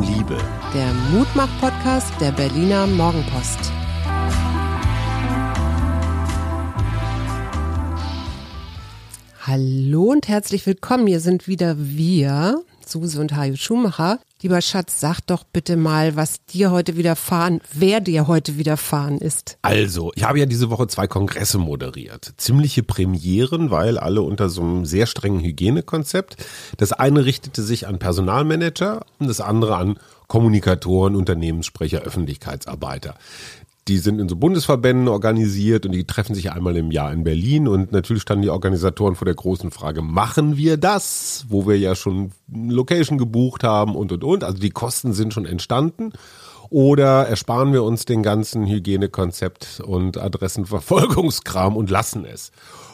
Liebe. Der Mutmach-Podcast der Berliner Morgenpost. Hallo und herzlich willkommen. Hier sind wieder wir, Suse und Hajo Schumacher. Lieber Schatz, sag doch bitte mal, was dir heute widerfahren, wer dir heute widerfahren ist. Also, ich habe ja diese Woche zwei Kongresse moderiert. Ziemliche Premieren, weil alle unter so einem sehr strengen Hygienekonzept. Das eine richtete sich an Personalmanager und das andere an Kommunikatoren, Unternehmenssprecher, Öffentlichkeitsarbeiter die sind in so Bundesverbänden organisiert und die treffen sich einmal im Jahr in Berlin und natürlich standen die Organisatoren vor der großen Frage, machen wir das, wo wir ja schon Location gebucht haben und und und, also die Kosten sind schon entstanden oder ersparen wir uns den ganzen Hygienekonzept und Adressenverfolgungskram und lassen es.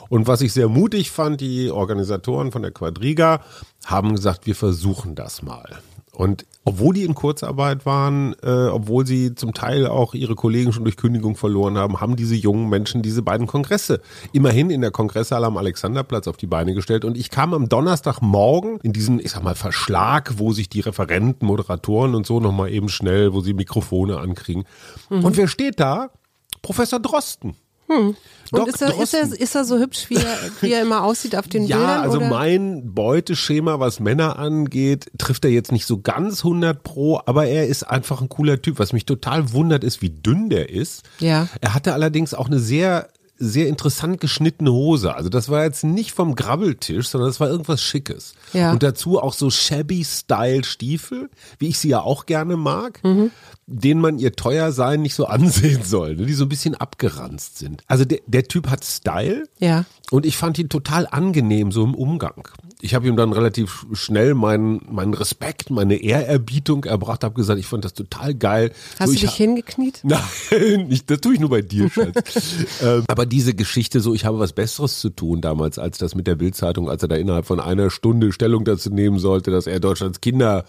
Und was ich sehr mutig fand, die Organisatoren von der Quadriga haben gesagt, wir versuchen das mal. Und obwohl die in Kurzarbeit waren, äh, obwohl sie zum Teil auch ihre Kollegen schon durch Kündigung verloren haben, haben diese jungen Menschen diese beiden Kongresse immerhin in der Kongresshalle am Alexanderplatz auf die Beine gestellt. Und ich kam am Donnerstagmorgen in diesen, ich sag mal, Verschlag, wo sich die Referenten, Moderatoren und so nochmal eben schnell, wo sie Mikrofone ankriegen. Mhm. Und wer steht da? Professor Drosten. Hm. Und ist er, ist, er, ist er so hübsch, wie er, wie er immer aussieht auf den ja, Bildern? Ja, also oder? mein Beuteschema, was Männer angeht, trifft er jetzt nicht so ganz 100 pro, aber er ist einfach ein cooler Typ. Was mich total wundert, ist, wie dünn der ist. Ja. Er hatte allerdings auch eine sehr sehr interessant geschnittene Hose. Also das war jetzt nicht vom Grabbeltisch, sondern das war irgendwas Schickes. Ja. Und dazu auch so shabby Style Stiefel, wie ich sie ja auch gerne mag. Mhm denen man ihr teuer sein nicht so ansehen soll, ne? die so ein bisschen abgeranzt sind. Also der, der Typ hat Style ja. und ich fand ihn total angenehm so im Umgang. Ich habe ihm dann relativ schnell meinen, meinen Respekt, meine Ehrerbietung erbracht, habe gesagt, ich fand das total geil. Hast so, du dich hingekniet? Nein, nicht, das tue ich nur bei dir, Schatz. ähm, aber diese Geschichte so, ich habe was Besseres zu tun damals, als das mit der Bildzeitung, als er da innerhalb von einer Stunde Stellung dazu nehmen sollte, dass er Deutschlands Kinder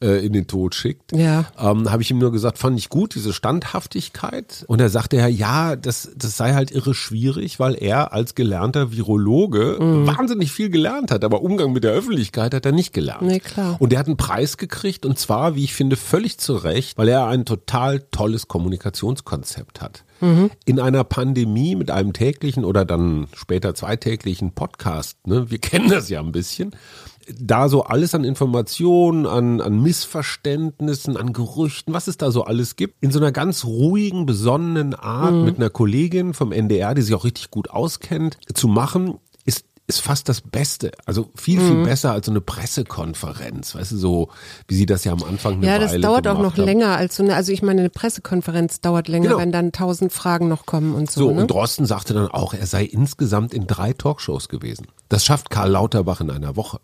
äh, in den Tod schickt, ja. ähm, habe ich ihm nur gesagt, fand ich gut, diese Standhaftigkeit. Und er sagte ja, ja, das, das sei halt irre schwierig, weil er als gelernter Virologe mhm. wahnsinnig viel gelernt hat, aber Umgang mit der Öffentlichkeit hat er nicht gelernt. Nee, klar. Und er hat einen Preis gekriegt und zwar, wie ich finde, völlig zu Recht, weil er ein total tolles Kommunikationskonzept hat. Mhm. In einer Pandemie mit einem täglichen oder dann später zweitäglichen Podcast, ne, wir kennen das ja ein bisschen, da so alles an Informationen, an, an Missverständnissen, an Gerüchten, was es da so alles gibt, in so einer ganz ruhigen, besonnenen Art mhm. mit einer Kollegin vom NDR, die sich auch richtig gut auskennt, zu machen, ist fast das Beste. Also viel, viel mhm. besser als so eine Pressekonferenz. Weißt du, so wie sie das ja am Anfang eine Ja, das Weile dauert auch noch haben. länger als so eine, also ich meine, eine Pressekonferenz dauert länger, Genau. wenn dann tausend Fragen noch kommen und so. So, ne? und Drosten sagte dann auch, er sei insgesamt in drei Talkshows gewesen. Das schafft Karl Lauterbach in einer Woche.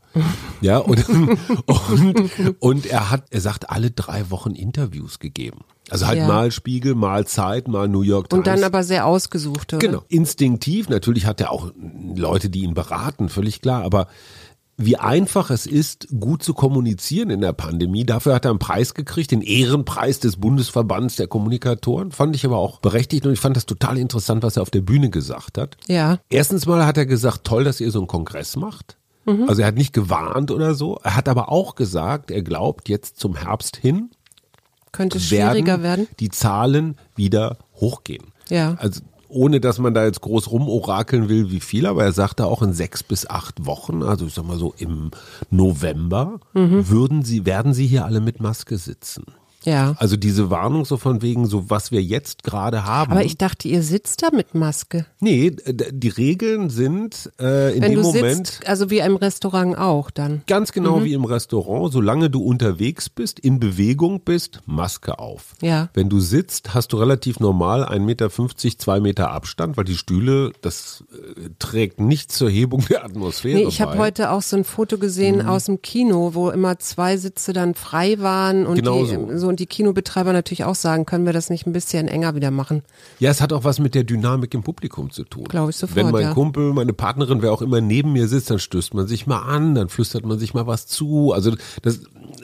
Ja, und, und, und er hat, er sagt, alle drei Wochen Interviews gegeben. Also halt Ja. mal Spiegel, mal Zeit, mal New York Times. und dann aber sehr ausgesucht, oder? Genau. Instinktiv, natürlich hat er auch Leute, die ihn beraten, völlig klar, aber wie einfach es ist, gut zu kommunizieren in der Pandemie. Dafür hat er einen Preis gekriegt, den Ehrenpreis des Bundesverbands der Kommunikatoren. Fand ich aber auch berechtigt und ich fand das total interessant, was er auf der Bühne gesagt hat. Ja. Erstens mal hat er gesagt, toll, dass ihr so einen Kongress macht. Mhm. Also er hat nicht gewarnt oder so. Er hat aber auch gesagt, er glaubt jetzt zum Herbst hin, Könnte schwieriger werden. die Zahlen wieder hochgehen. Ja. Also ohne dass man da jetzt groß rumorakeln will, wie viel, aber er sagte auch in sechs bis acht Wochen, also ich sag mal so im November, Mhm. würden sie, werden sie hier alle mit Maske sitzen. Ja. Also diese Warnung so von wegen, so was wir jetzt gerade haben. Aber ich dachte, ihr sitzt da mit Maske. nee, die Regeln sind äh, in Wenn dem du Moment sitzt, also wie im Restaurant auch dann. ganz genau Mhm. wie im Restaurant, solange du unterwegs bist, in Bewegung bist, Maske auf. Ja. Wenn du sitzt, hast du relativ normal 1,50 Meter, 2 Meter Abstand, weil die Stühle, das äh, trägt nicht zur Hebung der Atmosphäre Nee, ich habe heute auch so ein Foto gesehen Mhm. aus dem Kino, wo immer zwei Sitze dann frei waren und Genau die, so. so und die Kinobetreiber natürlich auch sagen, können wir das nicht ein bisschen enger wieder machen? Ja, es hat auch was mit der Dynamik im Publikum zu tun. Glaube ich sofort, Wenn mein ja. Kumpel, meine Partnerin, wer auch immer neben mir sitzt, dann stößt man sich mal an, dann flüstert man sich mal was zu. Also das,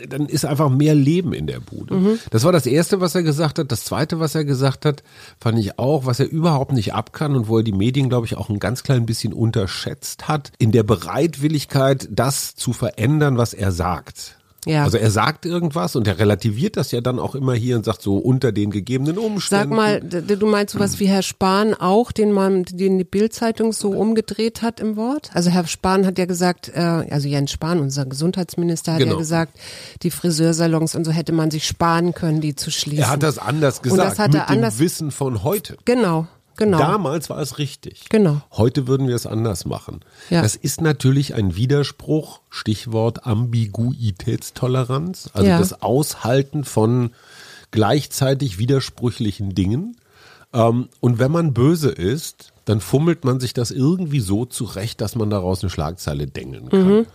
dann ist einfach mehr Leben in der Bude. Mhm. Das war das Erste, was er gesagt hat. Das Zweite, was er gesagt hat, fand ich auch, was er überhaupt nicht ab kann und wo er die Medien, glaube ich, auch ein ganz klein bisschen unterschätzt hat, in der Bereitwilligkeit, das zu verändern, was er sagt. Ja. Also er sagt irgendwas und er relativiert das ja dann auch immer hier und sagt so unter den gegebenen Sag Umständen. mal, d- du meinst sowas wie Herr Spahn auch, den man, den die Bildzeitung so umgedreht hat im Wort? Also Herr Spahn hat ja gesagt, äh, also Jens Spahn, unser Gesundheitsminister, hat Genau. ja gesagt, die Friseursalons und so hätte man sich sparen können, die zu schließen. er hat das anders Und gesagt, das hat er mit dem anders- Wissen von heute. Genau, genau. Damals war es richtig. Genau. Heute würden wir es anders machen. Ja. Das ist natürlich ein Widerspruch, Stichwort Ambiguitätstoleranz, also Ja. das Aushalten von gleichzeitig widersprüchlichen Dingen. Ähm, und wenn man böse ist, dann fummelt man sich das irgendwie so zurecht, dass man daraus eine Schlagzeile dengeln kann. Mhm.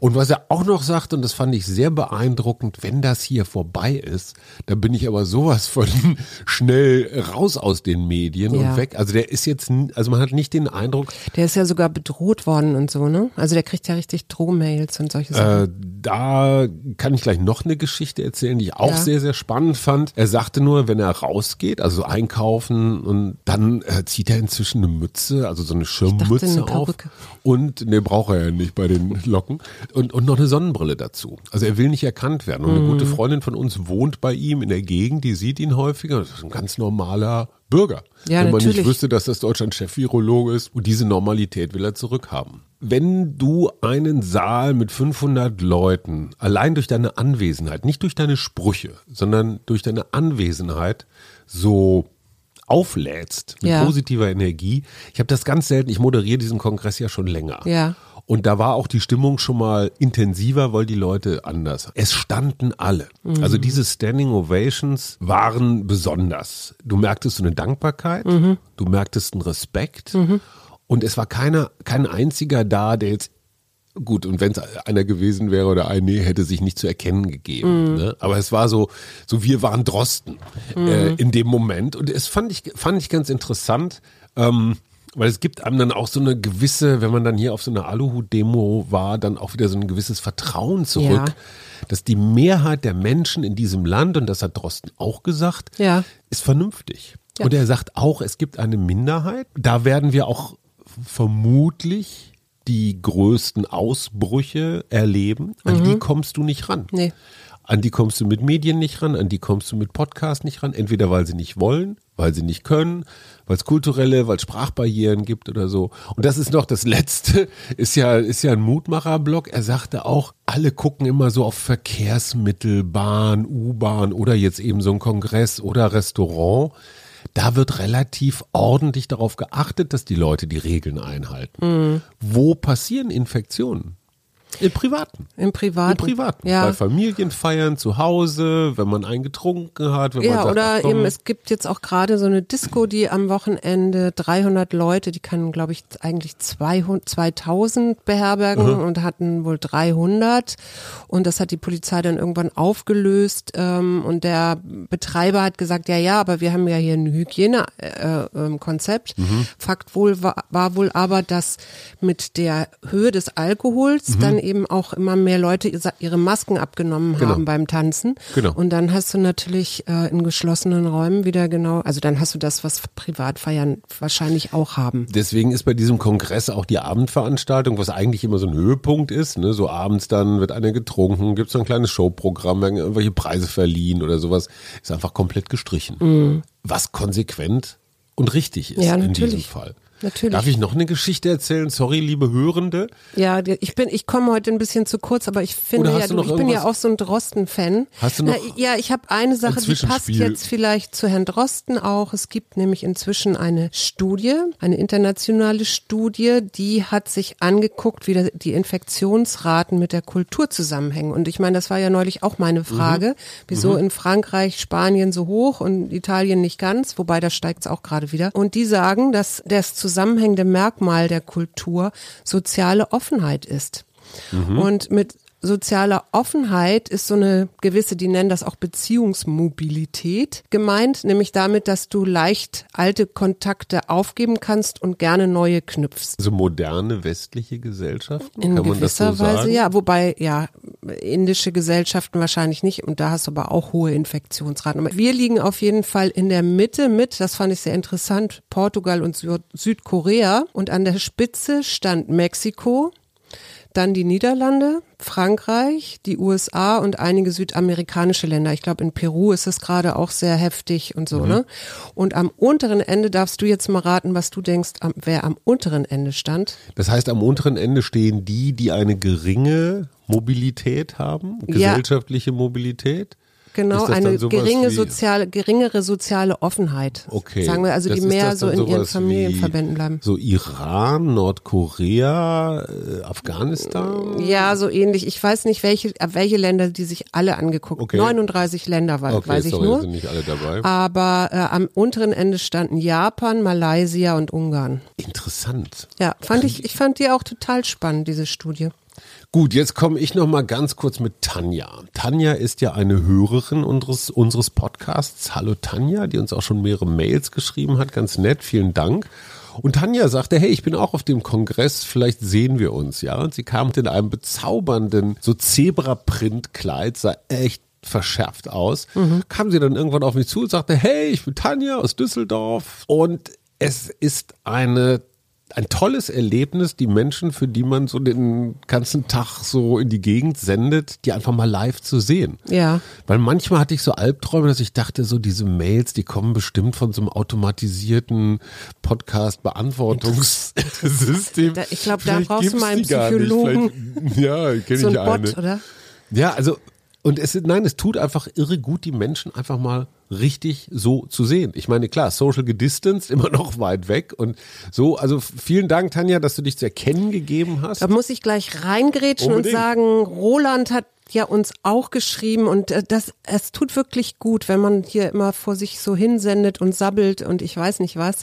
Und was er auch noch sagt, und das fand ich sehr beeindruckend, wenn das hier vorbei ist, dann bin ich aber sowas von schnell raus aus den Medien Ja. und weg. Also der ist jetzt, also man hat nicht den Eindruck, Der ist ja sogar bedroht worden und so, ne? Also der kriegt ja richtig Drohmails und solche Sachen. äh, da kann ich gleich noch eine Geschichte erzählen, die ich auch Ja. sehr, sehr spannend fand. Er sagte nur, wenn er rausgeht, also einkaufen und dann äh, zieht er inzwischen eine Mütze, also so eine Schirmmütze eine auf. Und, ne, braucht er ja nicht bei den Locken. Und, und noch eine Sonnenbrille dazu. Also er will nicht erkannt werden. Und eine Mhm. gute Freundin von uns wohnt bei ihm in der Gegend, die sieht ihn häufiger. Das ist ein ganz normaler Bürger. Ja, Wenn man natürlich. nicht wüsste, dass das Deutschland Chef-Virologe ist. Und diese Normalität will er zurückhaben. Wenn du einen Saal mit 500 Leuten allein durch deine Anwesenheit, nicht durch deine Sprüche, sondern durch deine Anwesenheit so auflädst mit Ja. positiver Energie. Ich habe das ganz selten, ich moderiere diesen Kongress ja schon länger. Ja. Und da war auch die Stimmung schon mal intensiver, weil die Leute anders. Es standen alle. Mhm. Also diese Standing Ovations waren besonders. Du merktest so eine Dankbarkeit, Mhm. du merktest einen Respekt. Und es war keiner, kein einziger da, der jetzt Gut, und wenn es einer gewesen wäre oder ein, nee, hätte sich nicht zu erkennen gegeben. Mhm. Ne? Aber es war so, so wir waren Drosten äh, in dem Moment. Und es fand ich, fand ich ganz interessant, ähm, weil es gibt einem dann auch so eine gewisse, wenn man dann hier auf so einer Aluhut-Demo war, dann auch wieder so ein gewisses Vertrauen zurück, Ja. dass die Mehrheit der Menschen in diesem Land, und das hat Drosten auch gesagt, Ja. ist vernünftig. Ja. Und er sagt auch, es gibt eine Minderheit. Da werden wir auch vermutlich die größten Ausbrüche erleben. An die kommst du nicht ran. Nee. An die kommst du mit Medien nicht ran, an die kommst du mit Podcast nicht ran. Entweder weil sie nicht wollen, weil sie nicht können, weil es kulturelle, weil es Sprachbarrieren gibt oder so. Und das ist noch das Letzte, ist ja, ist ja ein Mutmacherblock. Er sagte auch, alle gucken immer so auf Verkehrsmittel, Bahn, U-Bahn oder jetzt eben so ein Kongress oder Restaurant. Da wird relativ ordentlich darauf geachtet, dass die Leute die Regeln einhalten. Wo passieren Infektionen? Im Privaten. Im Privaten. Im Privaten. Ja. Bei Familienfeiern zu Hause, wenn man einen getrunken hat. Wenn man Ja, sagt, oder komm, eben, es gibt jetzt auch gerade so eine Disco, die am Wochenende 300 Leute, die kann, glaube ich, eigentlich 200, 2000 beherbergen und hatten wohl 300. Und das hat die Polizei dann irgendwann aufgelöst. Ähm, und der Betreiber hat gesagt, ja, ja, aber wir haben ja hier ein Hygienekonzept. Fakt wohl war, war wohl aber, dass mit der Höhe des Alkohols dann eben auch immer mehr Leute ihre Masken abgenommen Genau. haben beim Tanzen. Genau. Und dann hast du natürlich äh, in geschlossenen Räumen wieder genau, also dann hast du das, was Privatfeiern wahrscheinlich auch haben. Deswegen ist bei diesem Kongress auch die Abendveranstaltung, was eigentlich immer so ein Höhepunkt ist, ne? so abends dann wird einer getrunken, gibt so ein kleines Showprogramm, werden irgendwelche Preise verliehen oder sowas, ist einfach komplett gestrichen. Was konsequent und richtig ist Mhm. Ja, in diesem Fall. Natürlich. Darf ich noch eine Geschichte erzählen? Sorry, liebe Hörende. Ja, ich bin, ich komme heute ein bisschen zu kurz, aber ich finde ja, du ich bin ja auch so ein Drosten-Fan. Hast du noch Na, ja, ich habe eine Sache, die passt jetzt vielleicht zu Herrn Drosten auch. Es gibt nämlich inzwischen eine Studie, eine internationale Studie, die hat sich angeguckt, wie die Infektionsraten mit der Kultur zusammenhängen. Und ich meine, das war ja neulich auch meine Frage, wieso in Frankreich, Spanien so hoch und Italien nicht ganz, wobei da steigt es auch gerade wieder. Und die sagen, dass das zusammenhängende Merkmal der Kultur soziale Offenheit ist. Und mit sozialer Offenheit ist so eine gewisse, die nennen das auch Beziehungsmobilität gemeint, nämlich damit, dass du leicht alte Kontakte aufgeben kannst und gerne neue knüpfst. So moderne westliche Gesellschaften? In Kann man das so gewisser Weise, sagen? ja. Wobei, ja, indische Gesellschaften wahrscheinlich nicht. Und da hast du aber auch hohe Infektionsraten. Aber wir liegen auf jeden Fall in der Mitte mit, das fand ich sehr interessant, Portugal und Sü- Südkorea. Und an der Spitze stand Mexiko. Dann die Niederlande, Frankreich, die USA und einige südamerikanische Länder. Ich glaube, in Peru ist es gerade auch sehr heftig und so, mhm. ne? Und am unteren Ende darfst du jetzt mal raten, was du denkst, wer am unteren Ende stand. Das heißt, am unteren Ende stehen die, die eine geringe Mobilität haben, gesellschaftliche ja. Mobilität. Genau, eine geringe soziale, geringere soziale Offenheit. Okay. Sagen wir also, die mehr so in ihren Familienverbänden bleiben. So Iran, Nordkorea, äh, Afghanistan? Ja, so ähnlich. Ich weiß nicht, welche, welche Länder die sich alle angeguckt. Okay. 39 Länder war, okay, weiß ich sorry, nur. Sind nicht alle dabei. Aber äh, am unteren Ende standen Japan, Malaysia und Ungarn. Interessant. Ja, fand ich, ich fand die auch total spannend, diese Studie. Gut, jetzt komme ich noch mal ganz kurz mit Tanja. Tanja ist ja eine Hörerin unseres, unseres Podcasts. Hallo Tanja, die uns auch schon mehrere Mails geschrieben hat. Ganz nett, vielen Dank. Und Tanja sagte, hey, ich bin auch auf dem Kongress, vielleicht sehen wir uns, ja. Und sie kam in einem bezaubernden, so Zebra-Print-Kleid, sah echt verschärft aus. Mhm. Kam sie dann irgendwann auf mich zu und sagte, hey, ich bin Tanja aus Düsseldorf. Und es ist eine ein tolles Erlebnis, die Menschen, für die man so den ganzen Tag so in die Gegend sendet, die einfach mal live zu sehen. Ja. Weil manchmal hatte ich so Albträume, dass ich dachte, so diese Mails, die kommen bestimmt von so einem automatisierten Podcast-Beantwortungssystem. ich glaube, da brauchst du mal einen Psychologen. Ja, kenne so ich ein eine. Bot, oder? Ja, also und es, nein, es tut einfach irre gut, die Menschen einfach mal richtig so zu sehen. Ich meine, klar, social gedistanced, immer noch weit weg und so. Also vielen Dank, Tanja, dass du dich zu erkennen gegeben hast. Da muss ich gleich reingrätschen Unbedingt. und sagen, Roland hat ja uns auch geschrieben und äh, das es tut wirklich gut, wenn man hier immer vor sich so hinsendet und sabbelt und ich weiß nicht was,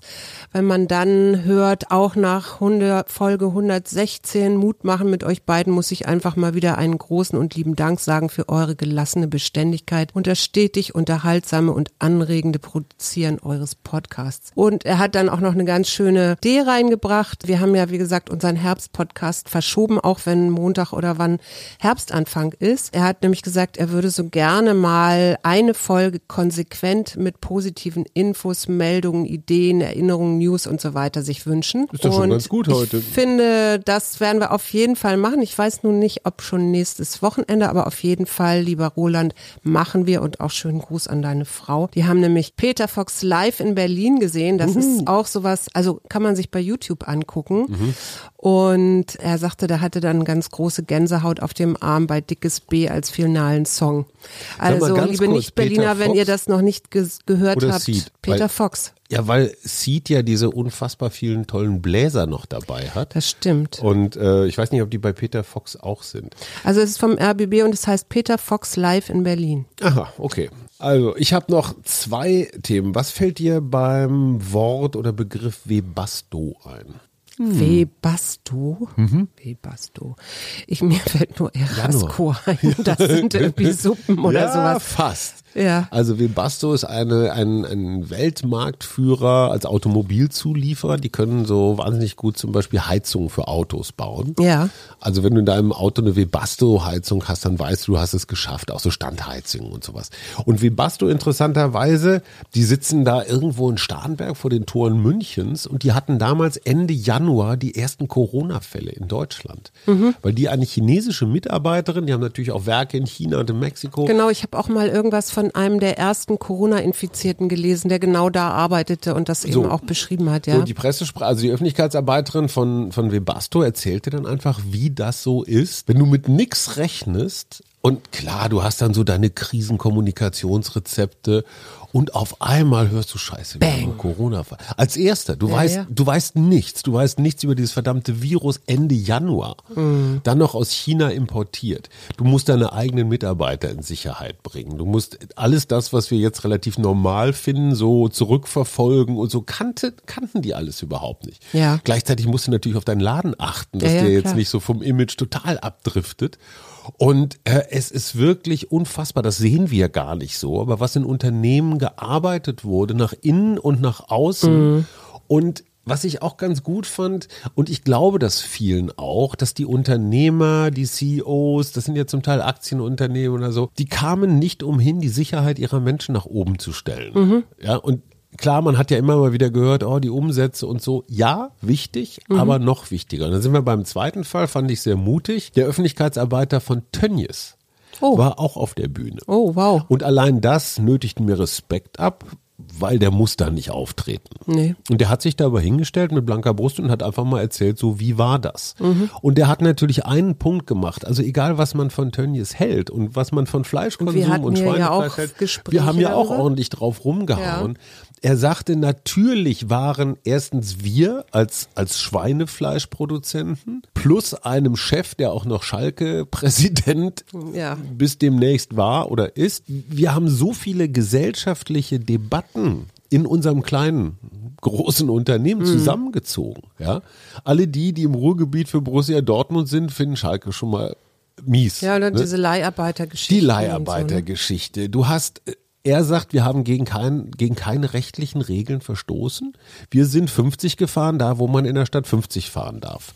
wenn man dann hört, auch nach 100, Folge 116 Mut machen mit euch beiden, muss ich einfach mal wieder einen großen und lieben Dank sagen für eure gelassene Beständigkeit und das stetig unterhaltsame und anregende Produzieren eures Podcasts. Und er hat dann auch noch eine ganz schöne Idee reingebracht. Wir haben ja, wie gesagt, unseren Herbstpodcast verschoben, auch wenn Montag oder wann Herbstanfang ist ist. Er hat nämlich gesagt, er würde so gerne mal eine Folge konsequent mit positiven Infos, Meldungen, Ideen, Erinnerungen, News und so weiter sich wünschen. Ist doch schon ganz gut heute. Ich finde, das werden wir auf jeden Fall machen. Ich weiß nun nicht, ob schon nächstes Wochenende, aber auf jeden Fall, lieber Roland, machen wir und auch schönen Gruß an deine Frau. Die haben nämlich Peter Fox live in Berlin gesehen. Das uh. ist auch sowas, also kann man sich bei YouTube angucken. Mhm. Und er sagte, der hatte dann ganz große Gänsehaut auf dem Arm bei Dickes B als finalen Song. Also, liebe Nicht-Berliner, wenn ihr das noch nicht ge gehört habt, Seed, Peter weil, Fox. Ja, weil Seed ja diese unfassbar vielen tollen Bläser noch dabei hat. Das stimmt. Und äh, ich weiß nicht, ob die bei Peter Fox auch sind. Also es ist vom RBB und es heißt Peter Fox Live in Berlin. Aha, okay. Also ich habe noch zwei Themen. Was fällt dir beim Wort oder Begriff Webasto ein? Hm. Webasto. Mhm. Webasto. Ich, mir fällt nur Erasco ein. Das sind irgendwie Suppen oder ja, sowas. fast. Ja. Also Webasto ist eine, ein, ein Weltmarktführer als Automobilzulieferer. Die können so wahnsinnig gut zum Beispiel Heizungen für Autos bauen. Ja. Also wenn du in deinem Auto eine Webasto-Heizung hast, dann weißt du, du hast es geschafft. Auch so Standheizungen und sowas. Und Webasto interessanterweise, die sitzen da irgendwo in Starnberg vor den Toren Münchens und die hatten damals Ende Januar die ersten Corona-Fälle in Deutschland. Mhm. Weil die eine chinesische Mitarbeiterin, die haben natürlich auch Werke in China und in Mexiko. Genau, ich habe auch mal irgendwas von von einem der ersten Corona-Infizierten gelesen, der genau da arbeitete und das so, eben auch beschrieben hat. Ja. So die Pressesprache, also die Öffentlichkeitsarbeiterin von, von Webasto erzählte dann einfach, wie das so ist, wenn du mit nix rechnest und klar, du hast dann so deine Krisenkommunikationsrezepte und auf einmal hörst du Scheiße, Bang. Corona. Als erster, du ja, weißt, ja. du weißt nichts, du weißt nichts über dieses verdammte Virus Ende Januar, mhm. dann noch aus China importiert. Du musst deine eigenen Mitarbeiter in Sicherheit bringen. Du musst alles das, was wir jetzt relativ normal finden, so zurückverfolgen und so kannte, kannten die alles überhaupt nicht. Ja. Gleichzeitig musst du natürlich auf deinen Laden achten, dass der jetzt klar. nicht so vom Image total abdriftet. Und äh, es ist wirklich unfassbar, das sehen wir gar nicht so, aber was in Unternehmen gearbeitet wurde, nach innen und nach außen. Und was ich auch ganz gut fand, und ich glaube das vielen auch, dass die Unternehmer, die CEOs, das sind ja zum Teil Aktienunternehmen oder so, die kamen nicht umhin, die Sicherheit ihrer Menschen nach oben zu stellen. Ja, und klar, man hat ja immer mal wieder gehört, oh, die Umsätze und so. Ja, wichtig, aber noch wichtiger. Und dann sind wir beim zweiten Fall, fand ich sehr mutig. Der Öffentlichkeitsarbeiter von Tönnies Oh. war auch auf der Bühne. Oh, wow. Und allein das nötigt mir Respekt ab, weil der muss da nicht auftreten. Nee. Und der hat sich da aber hingestellt mit blanker Brust und hat einfach mal erzählt, so wie war das? Und der hat natürlich einen Punkt gemacht. Also egal, was man von Tönnies hält und was man von Fleischkonsum Wir und ja Schweinefleisch auch hält, wir haben ja auch ordentlich drauf rumgehauen. Er sagte, natürlich waren erstens wir als, als Schweinefleischproduzenten plus einem Chef, der auch noch Schalke-Präsident Ja. bis demnächst war oder ist. Wir haben so viele gesellschaftliche Debatten in unserem kleinen, großen Mhm. Unternehmen zusammengezogen. Ja? Alle die, die im Ruhrgebiet für Borussia Dortmund sind, finden Schalke schon mal mies. Ja, oder ne? diese Leiharbeitergeschichte. Die und Leiharbeitergeschichte. Du hast, äh, er sagt, wir haben gegen, kein, gegen keine rechtlichen Regeln verstoßen. Wir sind 50 gefahren, da wo man in der Stadt 50 fahren darf.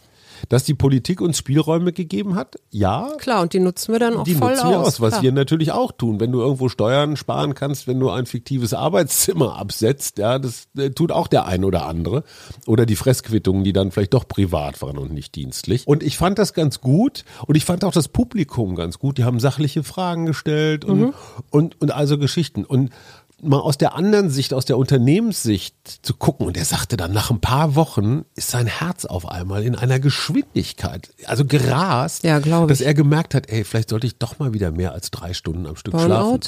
Dass die Politik uns Spielräume gegeben hat, ja. Klar, und die nutzen wir dann auch Die voll nutzen wir aus. aus, was klar. wir natürlich auch tun. Wenn du irgendwo Steuern sparen kannst, wenn du ein fiktives Arbeitszimmer absetzt, ja, das äh, tut auch der ein oder andere. Oder die Fressquittungen, die dann vielleicht doch privat waren und nicht dienstlich. Und ich fand das ganz gut und ich fand auch das Publikum ganz gut. Die haben sachliche Fragen gestellt und, Mhm. und, und also Geschichten. Und mal aus der anderen Sicht, aus der Unternehmenssicht zu gucken. Und er sagte dann, nach ein paar Wochen ist sein Herz auf einmal in einer Geschwindigkeit, also gerast, Ja, dass er gemerkt hat, ey, vielleicht sollte ich doch mal wieder mehr als drei Stunden am Stück Burnout? schlafen.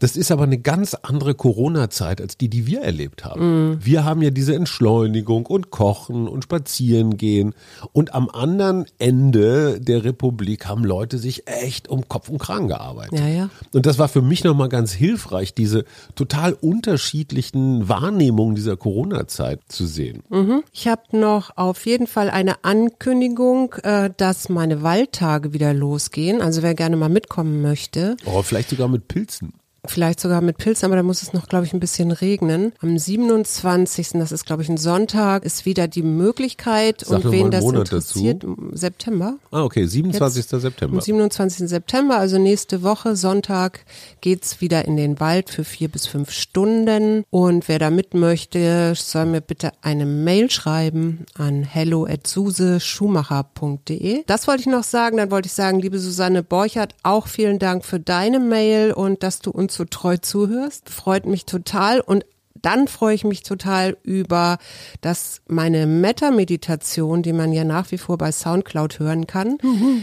Das ist aber eine ganz andere Corona-Zeit als die, die wir erlebt haben. Mhm. Wir haben ja diese Entschleunigung und Kochen und Spazieren gehen. Und am anderen Ende der Republik haben Leute sich echt um Kopf und Kragen gearbeitet. Ja, ja. Und das war für mich nochmal ganz hilfreich, diese total unterschiedlichen Wahrnehmungen dieser Corona-Zeit zu sehen. Ich habe noch auf jeden Fall eine Ankündigung, äh, dass meine Waldtage wieder losgehen. Also wer gerne mal mitkommen möchte, Oh, vielleicht sogar mit Pilzen. Vielleicht sogar mit Pilzen, aber da muss es noch, glaube ich, ein bisschen regnen. Am 27., das ist, glaube ich, ein Sonntag, ist wieder die Möglichkeit Sag und wen das Monat interessiert, September. Ah, okay, 27. September. Am 27. September, also nächste Woche, Sonntag, geht's wieder in den Wald für vier bis fünf Stunden. Und wer da mit möchte, soll mir bitte eine Mail schreiben an hello@suseschumacher.de. Das wollte ich noch sagen. Dann wollte ich sagen, liebe Susanne Borchert, auch vielen Dank für deine Mail und dass du uns so treu zuhörst. Freut mich total und dann freue ich mich total über, dass meine Metta-Meditation, die man ja nach wie vor bei Soundcloud hören kann,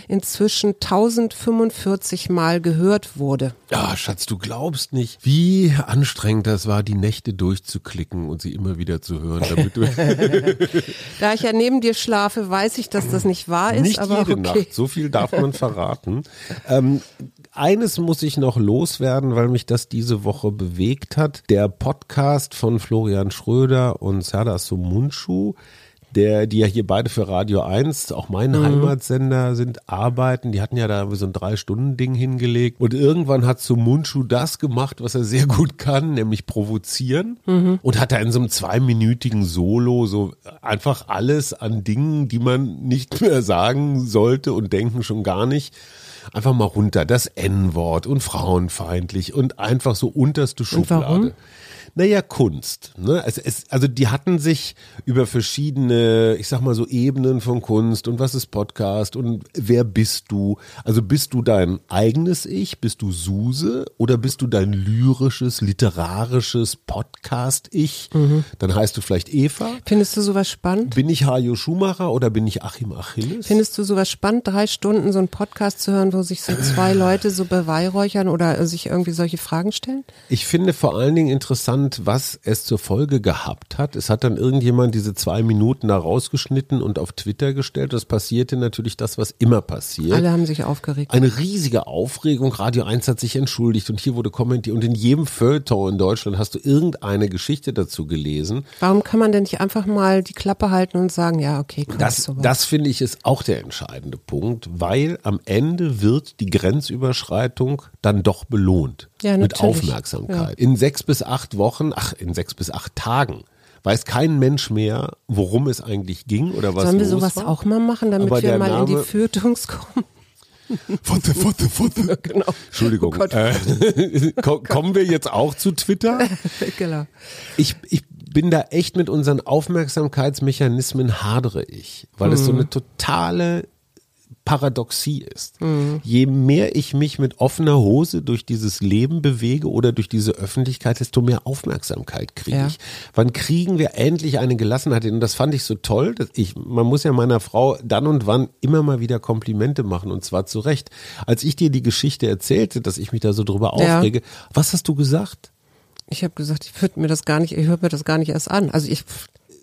inzwischen 1045 Mal gehört wurde. Ja, Schatz, du glaubst nicht, wie anstrengend das war, die Nächte durchzuklicken und sie immer wieder zu hören, Da ich ja neben dir schlafe, weiß ich, dass das nicht wahr ist, nicht aber jede okay. Nacht, so viel darf man verraten. ähm, eines muss ich noch loswerden, weil mich das diese Woche bewegt hat. Der Podcast von Florian Schröder und Serdar Sumunchu, der, die ja hier beide für Radio 1, auch mein Mhm. Heimatsender sind, arbeiten. Die hatten ja da so ein Drei-Stunden-Ding hingelegt. Und irgendwann hat Sumunchu das gemacht, was er sehr gut kann, nämlich provozieren. Mhm. Und hat da in so einem zweiminütigen Solo so einfach alles an Dingen, die man nicht mehr sagen sollte und denken schon gar nicht, einfach mal runter. Das N-Wort und frauenfeindlich und einfach so unterste Schublade. warum? Naja, Kunst. Ne? Es, es, also die hatten sich über verschiedene, ich sag mal so Ebenen von Kunst und was ist Podcast und wer bist du? Also bist du dein eigenes Ich? Bist du Suse? Oder bist du dein lyrisches, literarisches Podcast-Ich? Dann heißt du vielleicht Eva. Findest du sowas spannend? Bin ich Hajo Schumacher oder bin ich Achim Achilles? Findest du sowas spannend, drei Stunden so einen Podcast zu hören, wo sich so zwei Leute so beweihräuchern oder sich irgendwie solche Fragen stellen? Ich finde vor allen Dingen interessant, was es zur Folge gehabt hat. Es hat dann irgendjemand diese zwei Minuten da rausgeschnitten und auf Twitter gestellt. Das passierte natürlich das, was immer passiert. Alle haben sich aufgeregt. Eine riesige Aufregung. Radio 1 hat sich entschuldigt und hier wurde kommentiert. Und in jedem Feuilleton in Deutschland hast du irgendeine Geschichte dazu gelesen. Warum kann man denn nicht einfach mal die Klappe halten und sagen, ja, okay, komm, Das, das finde ich ist auch der entscheidende Punkt, weil am Ende wird die Grenzüberschreitung dann doch belohnt. Ja, mit. Aufmerksamkeit. In sechs bis acht Wochen, ach, in sechs bis acht Tagen weiß kein Mensch mehr, worum es eigentlich ging oder was Sollen wir sowas war. auch mal machen, damit Aber wir mal in die Name- Fürtungs kommen? Fotze, Fotze, Fotze. Genau. Entschuldigung. Oh Gott. äh, ko- kommen wir jetzt auch zu Twitter? genau. Ich, ich bin da echt mit unseren Aufmerksamkeitsmechanismen hadere ich, weil es so Mhm. eine totale Paradoxie ist. Mhm. Je mehr ich mich mit offener Hose durch dieses Leben bewege oder durch diese Öffentlichkeit, desto mehr Aufmerksamkeit kriege Ja. ich. Wann kriegen wir endlich eine Gelassenheit? Und das fand ich so toll. Dass ich, man muss ja meiner Frau dann und wann immer mal wieder Komplimente machen und zwar zu Recht. Als ich dir die Geschichte erzählte, dass ich mich da so drüber Ja. aufrege, was hast du gesagt? Ich habe gesagt, ich würde mir das gar nicht, ich höre mir das gar nicht erst an. Also ich,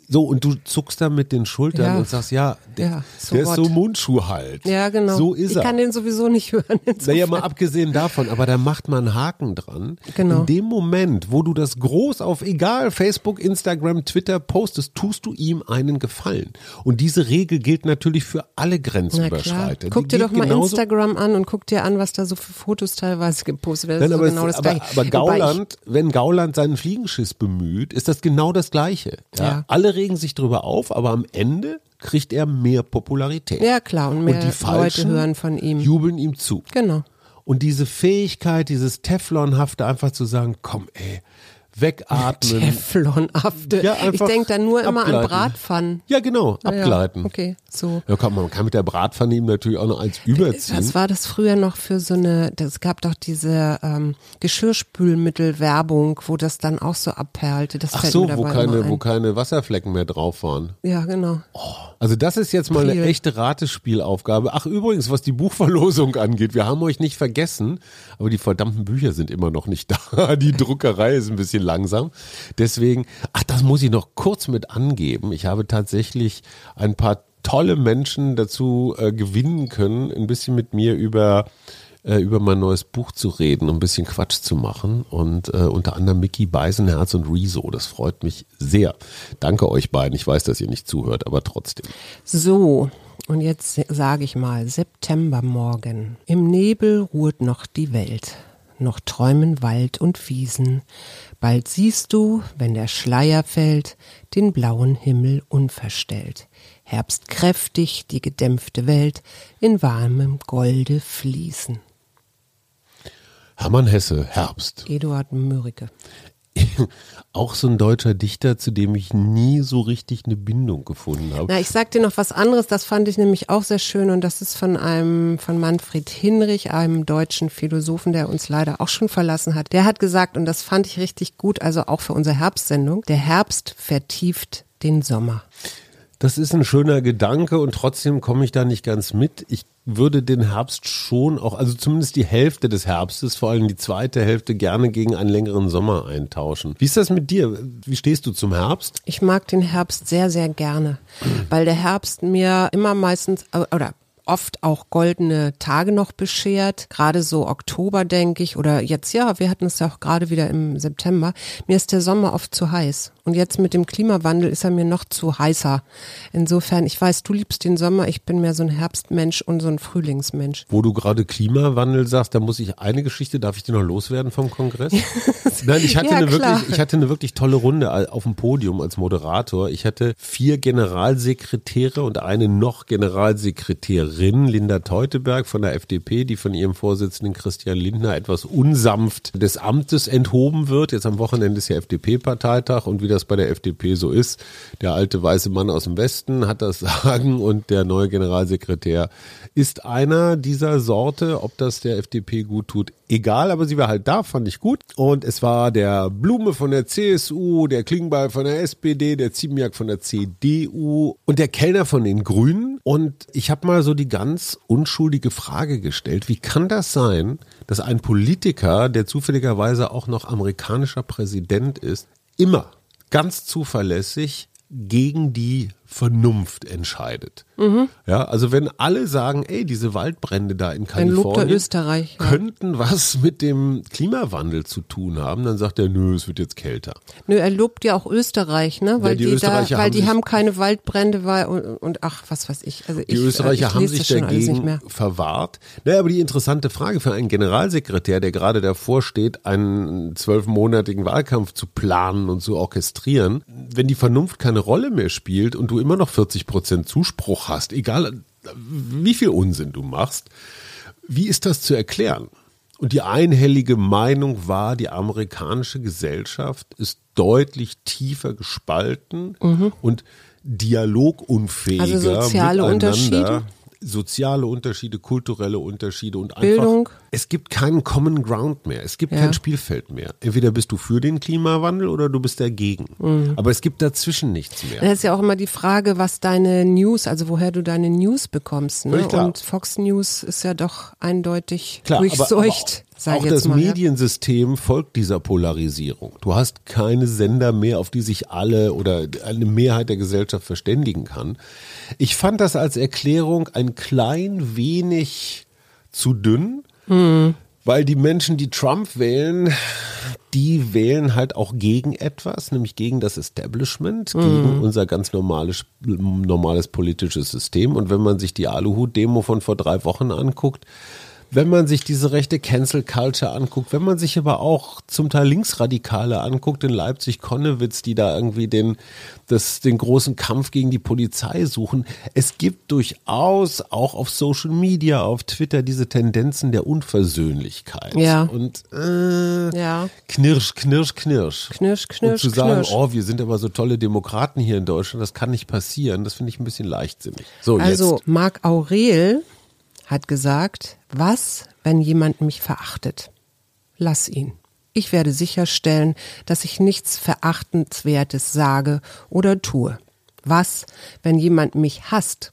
So, und du zuckst da mit den Schultern Ja. und sagst, ja, der, Ja, so der ist so Mundschuh halt. ja genau. So ist ich er. kann den sowieso nicht hören. Naja, insofern. mal abgesehen davon, aber da macht man einen Haken dran. Genau. In dem Moment, wo du das groß auf egal Facebook, Instagram, Twitter postest, tust du ihm einen Gefallen. Und diese Regel gilt natürlich für alle. Grenzüberschreiter. Guck dir doch mal Instagram an und guck dir an, was da so für Fotos teilweise gepostet werden. Nein, aber, ist genau das aber, Gleiche. aber ich- Gauland, wenn Gauland seinen Fliegenschiss bemüht, ist das genau das Gleiche. Ja? Ja. Alle regen sich drüber auf, aber am Ende kriegt er mehr Popularität. Ja klar, und mehr und die Leute Falschen hören von ihm. jubeln ihm zu. Genau. Und diese Fähigkeit, dieses Teflonhafte, einfach zu sagen, komm ey, wegatmen. Teflonhafte. Ja, ich denke da nur immer an abgleiten. Bratpfannen. Ja, genau, ja. abgleiten. Okay, so. Ja, komm, man kann mit der Bratpfanne ihm natürlich auch noch eins überziehen. Was war das früher noch für so eine, es gab doch diese ähm, Geschirrspülmittelwerbung, wo das dann auch so abperlte. Das Ach so, wo keine, wo ein. keine Wasserflecken mehr drauf waren. Ja, genau. Also das ist jetzt mal eine Priel. echte Ratespielaufgabe. Ach übrigens, was die Buchverlosung angeht, wir haben euch nicht vergessen, aber die verdammten Bücher sind immer noch nicht da. Die Druckerei ist ein bisschen langsam. Deswegen, ach, das muss ich noch kurz mit angeben. Ich habe tatsächlich ein paar tolle Menschen dazu äh, gewinnen können, ein bisschen mit mir über äh, über mein neues Buch zu reden, ein bisschen Quatsch zu machen und äh, unter anderem Mickey Beisenherz und Rezo. Das freut mich sehr. Danke euch beiden. Ich weiß, dass ihr nicht zuhört, aber trotzdem. So, und jetzt sage ich mal, Septembermorgen. Im Nebel ruht noch die Welt. Noch träumen Wald und Wiesen. Bald siehst du, wenn der Schleier fällt, den blauen Himmel unverstellt. Herbst kräftig die gedämpfte Welt in warmem Golde fließen. Hermann Hesse, Herbst. Eduard Mörike. Auch so ein deutscher Dichter, zu dem ich nie so richtig eine Bindung gefunden habe. Na, ich sag dir noch was anderes, das fand ich nämlich auch sehr schön und das ist von einem, von Manfred Hinrich, einem deutschen Philosophen, der uns leider auch schon verlassen hat. Der hat gesagt, und das fand ich richtig gut, also auch für unsere Herbstsendung, der Herbst vertieft den Sommer. Das ist ein schöner Gedanke und trotzdem komme ich da nicht ganz mit. Ich würde den Herbst schon auch, also zumindest die Hälfte des Herbstes, vor allem die zweite Hälfte, gerne gegen einen längeren Sommer eintauschen. Wie ist das mit dir? Wie stehst du zum Herbst? Ich mag den Herbst sehr, sehr gerne, weil der Herbst mir immer meistens, äh, oder oft auch goldene Tage noch beschert. Gerade so Oktober, denke ich, oder jetzt, ja, wir hatten es ja auch gerade wieder im September. Mir ist der Sommer oft zu heiß. Und jetzt mit dem Klimawandel ist er mir noch zu heißer. Insofern, ich weiß, du liebst den Sommer, ich bin mehr so ein Herbstmensch und so ein Frühlingsmensch. Wo du gerade Klimawandel sagst, da muss ich eine Geschichte, darf ich dir noch loswerden vom Kongress? Nein, ich hatte, Ja, eine klar. wirklich, ich hatte eine wirklich tolle Runde auf dem Podium als Moderator. Ich hatte vier Generalsekretäre und eine noch Generalsekretärin, Linda Teuteberg von der FDP, die von ihrem Vorsitzenden Christian Lindner etwas unsanft des Amtes enthoben wird. Jetzt am Wochenende ist ja FDP-Parteitag und wie das bei der FDP so ist, der alte weiße Mann aus dem Westen hat das Sagen und der neue Generalsekretär ist einer dieser Sorte. Ob das der FDP gut tut, egal, aber sie war halt da, fand ich gut. Und es war der Blume von der CSU, der Klingbeil von der SPD, der Ziemiak von der CDU und der Kellner von den Grünen. Und ich habe mal so die ganz unschuldige Frage gestellt, wie kann das sein, dass ein Politiker, der zufälligerweise auch noch amerikanischer Präsident ist, immer ganz zuverlässig gegen die Vernunft entscheidet. Ja, also wenn alle sagen, ey, diese Waldbrände da in Kalifornien Österreich. Ja. könnten was mit dem Klimawandel zu tun haben, dann sagt er, nö, es wird jetzt kälter. Nö, er lobt ja auch Österreich, ne? Weil die die, da, Österreicher weil haben die haben keine Waldbrände, weil und, und ach, was weiß ich. Also Die ich, Österreicher äh, ich haben sich dagegen verwahrt. Naja, aber die interessante Frage für einen Generalsekretär, der gerade davor steht, einen zwölfmonatigen Wahlkampf zu planen und zu orchestrieren, wenn die Vernunft keine Rolle mehr spielt und du immer noch 40 Prozent Zuspruch hast, egal wie viel Unsinn du machst, Wie ist das zu erklären? Und die einhellige Meinung war, die amerikanische Gesellschaft ist deutlich tiefer gespalten mhm. und dialogunfähiger also soziale. Unterschiede? Soziale Unterschiede, kulturelle Unterschiede und einfach, Bildung. es gibt keinen Common Ground mehr. Es gibt ja. kein Spielfeld mehr. Entweder bist du für den Klimawandel oder du bist dagegen. Mhm. Aber es gibt dazwischen nichts mehr. Das ist ja auch immer die Frage, was deine News, also woher du deine News bekommst. Ne? Und Fox News ist ja doch eindeutig Klar, durchseucht. Aber, auch das Mediensystem folgt dieser Polarisierung. Du hast keine Sender mehr, auf die sich alle oder eine Mehrheit der Gesellschaft verständigen kann. Ich fand das als Erklärung ein klein wenig zu dünn, hm. weil die Menschen, die Trump wählen, die wählen halt auch gegen etwas, nämlich gegen das Establishment, hm. gegen unser ganz normales, normales politisches System. Und wenn man sich die Aluhut-Demo von vor drei Wochen anguckt, wenn man sich diese rechte Cancel Culture anguckt, wenn man sich aber auch zum Teil Linksradikale anguckt in Leipzig, Konnewitz, die da irgendwie den, das, den großen Kampf gegen die Polizei suchen. Es gibt durchaus auch auf Social Media, auf Twitter diese Tendenzen der Unversöhnlichkeit. Ja. Und äh, ja. knirsch, knirsch, knirsch. Knirsch, knirsch. Und zu sagen, knirsch. oh, wir sind aber so tolle Demokraten hier in Deutschland, das kann nicht passieren, das finde ich ein bisschen leichtsinnig. So, also jetzt. Marc Aurel hat gesagt, was, wenn jemand mich verachtet? Lass ihn. Ich werde sicherstellen, dass ich nichts Verachtenswertes sage oder tue. Was, wenn jemand mich hasst?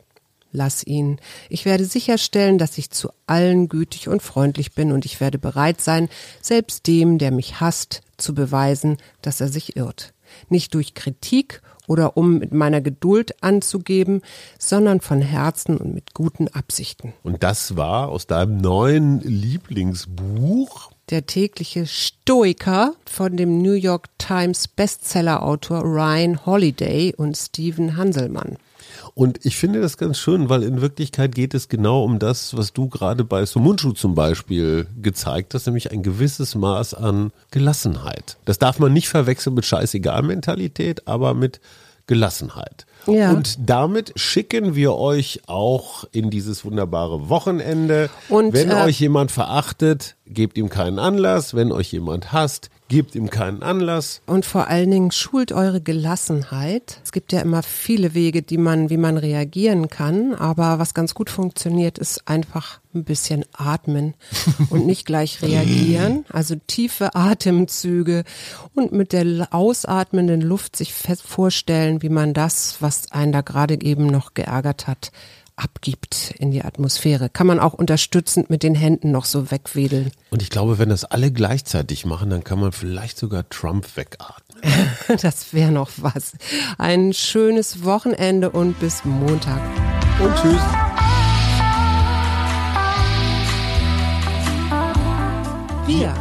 Lass ihn. Ich werde sicherstellen, dass ich zu allen gütig und freundlich bin und ich werde bereit sein, selbst dem, der mich hasst, zu beweisen, dass er sich irrt. Nicht durch Kritik oder um mit meiner Geduld anzugeben, sondern von Herzen und mit guten Absichten. Und das war aus deinem neuen Lieblingsbuch? Der tägliche Stoiker von dem New York Times Bestsellerautor Ryan Holiday und Stephen Hanselmann. Und ich finde das ganz schön, weil in Wirklichkeit geht es genau um das, was du gerade bei Sumunchu zum Beispiel gezeigt hast, nämlich ein gewisses Maß an Gelassenheit. Das darf man nicht verwechseln mit Scheißegal-Mentalität, aber mit Gelassenheit. Ja. Und damit schicken wir euch auch in dieses wunderbare Wochenende. Und, Wenn äh, euch jemand verachtet, gebt ihm keinen Anlass. Wenn euch jemand hasst, Gebt ihm keinen Anlass. Und vor allen Dingen schult eure Gelassenheit. Es gibt ja immer viele Wege, die man, wie man reagieren kann. Aber was ganz gut funktioniert, ist einfach ein bisschen atmen und nicht gleich reagieren. Also tiefe Atemzüge und mit der ausatmenden Luft sich fest vorstellen, wie man das, was einen da gerade eben noch geärgert hat, abgibt in die Atmosphäre. Kann man auch unterstützend mit den Händen noch so wegwedeln. Und ich glaube, wenn das alle gleichzeitig machen, dann kann man vielleicht sogar Trump wegatmen. das wäre noch was. Ein schönes Wochenende und bis Montag. Und tschüss. Wir.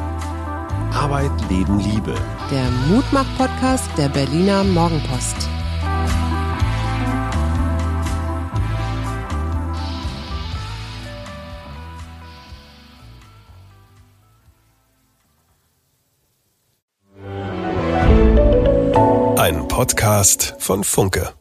Arbeit, Leben, Liebe. Der Mutmach-Podcast der Berliner Morgenpost. Podcast von Funke.